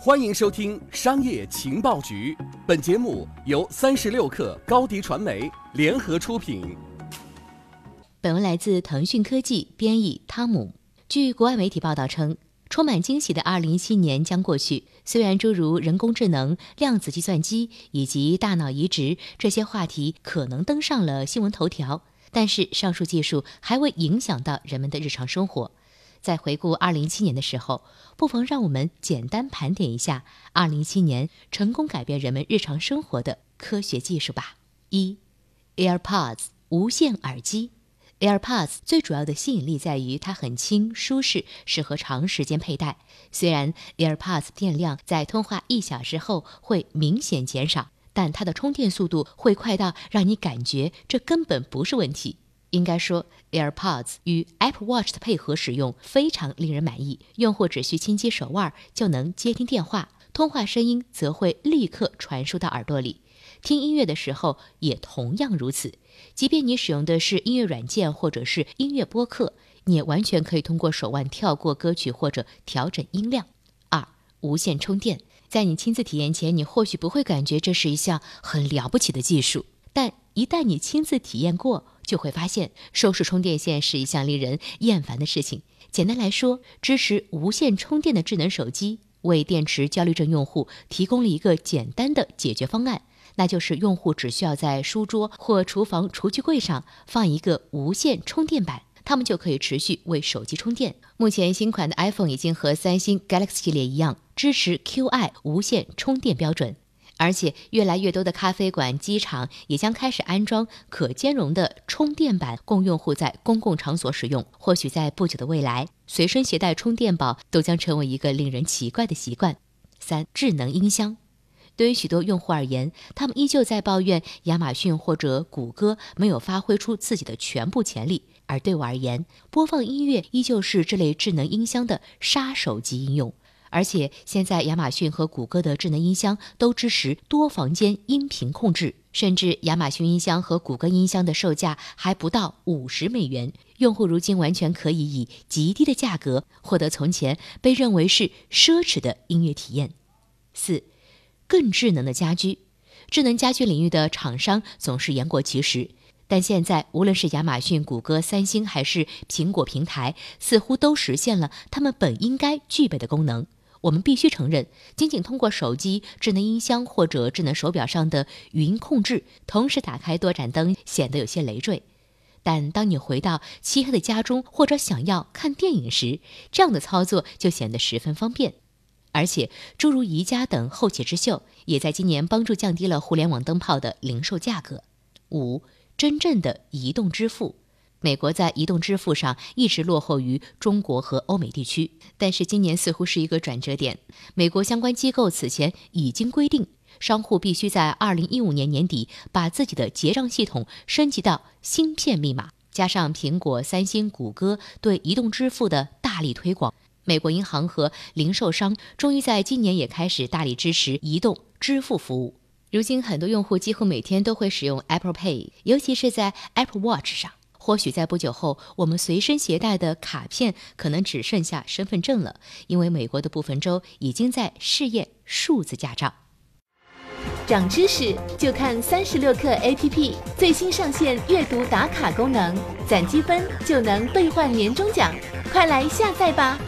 欢迎收听《商业情报局》，本节目由三十六克高低传媒联合出品。本文来自腾讯科技，编译汤姆。据国外媒体报道称，充满惊喜的二零一七年将过去。虽然诸如人工智能、量子计算机以及大脑移植这些话题可能登上了新闻头条，但是上述技术还未影响到人们的日常生活。在回顾二零一七年的时候，不妨让我们简单盘点一下二零一七年成功改变人们日常生活的科学技术吧。一，AirPods 无线耳机。AirPods 最主要的吸引力在于它很轻、舒适，适合长时间佩戴。虽然 AirPods 电量在通话一小时后会明显减少，但它的充电速度会快到让你感觉这根本不是问题。应该说，AirPods 与 Apple Watch 的配合使用非常令人满意。用户只需轻击手腕就能接听电话，通话声音则会立刻传输到耳朵里。听音乐的时候也同样如此。即便你使用的是音乐软件或者是音乐播客，你也完全可以通过手腕跳过歌曲或者调整音量。二、无线充电。在你亲自体验前，你或许不会感觉这是一项很了不起的技术，但一旦你亲自体验过，就会发现收拾充电线是一项令人厌烦的事情。简单来说，支持无线充电的智能手机为电池焦虑症用户提供了一个简单的解决方案，那就是用户只需要在书桌或厨房厨具柜上放一个无线充电板，他们就可以持续为手机充电。目前新款的 iPhone 已经和三星 Galaxy 系列一样支持 Qi 无线充电标准。而且，越来越多的咖啡馆、机场也将开始安装可兼容的充电板，供用户在公共场所使用。或许在不久的未来，随身携带充电宝都将成为一个令人奇怪的习惯。三、智能音箱，对于许多用户而言，他们依旧在抱怨亚马逊或者谷歌没有发挥出自己的全部潜力。而对我而言，播放音乐依旧是这类智能音箱的杀手级应用。而且现在，亚马逊和谷歌的智能音箱都支持多房间音频控制，甚至亚马逊音箱和谷歌音箱的售价还不到五十美元。用户如今完全可以以极低的价格获得从前被认为是奢侈的音乐体验。四，更智能的家居，智能家居领域的厂商总是言过其实，但现在无论是亚马逊、谷歌、三星还是苹果平台，似乎都实现了他们本应该具备的功能。我们必须承认，仅仅通过手机、智能音箱或者智能手表上的语音控制，同时打开多盏灯，显得有些累赘。但当你回到漆黑的家中，或者想要看电影时，这样的操作就显得十分方便。而且，诸如宜家等后起之秀，也在今年帮助降低了互联网灯泡的零售价格。五，真正的移动支付。美国在移动支付上一直落后于中国和欧美地区，但是今年似乎是一个转折点。美国相关机构此前已经规定，商户必须在2015年年底把自己的结账系统升级到芯片密码。加上苹果、三星、谷歌对移动支付的大力推广，美国银行和零售商终于在今年也开始大力支持移动支付服务。如今，很多用户几乎每天都会使用 Apple Pay，尤其是在 Apple Watch 上。或许在不久后，我们随身携带的卡片可能只剩下身份证了，因为美国的部分州已经在试验数字驾照。长知识就看三十六课 APP 最新上线阅读打卡功能，攒积分就能兑换年终奖，快来下载吧！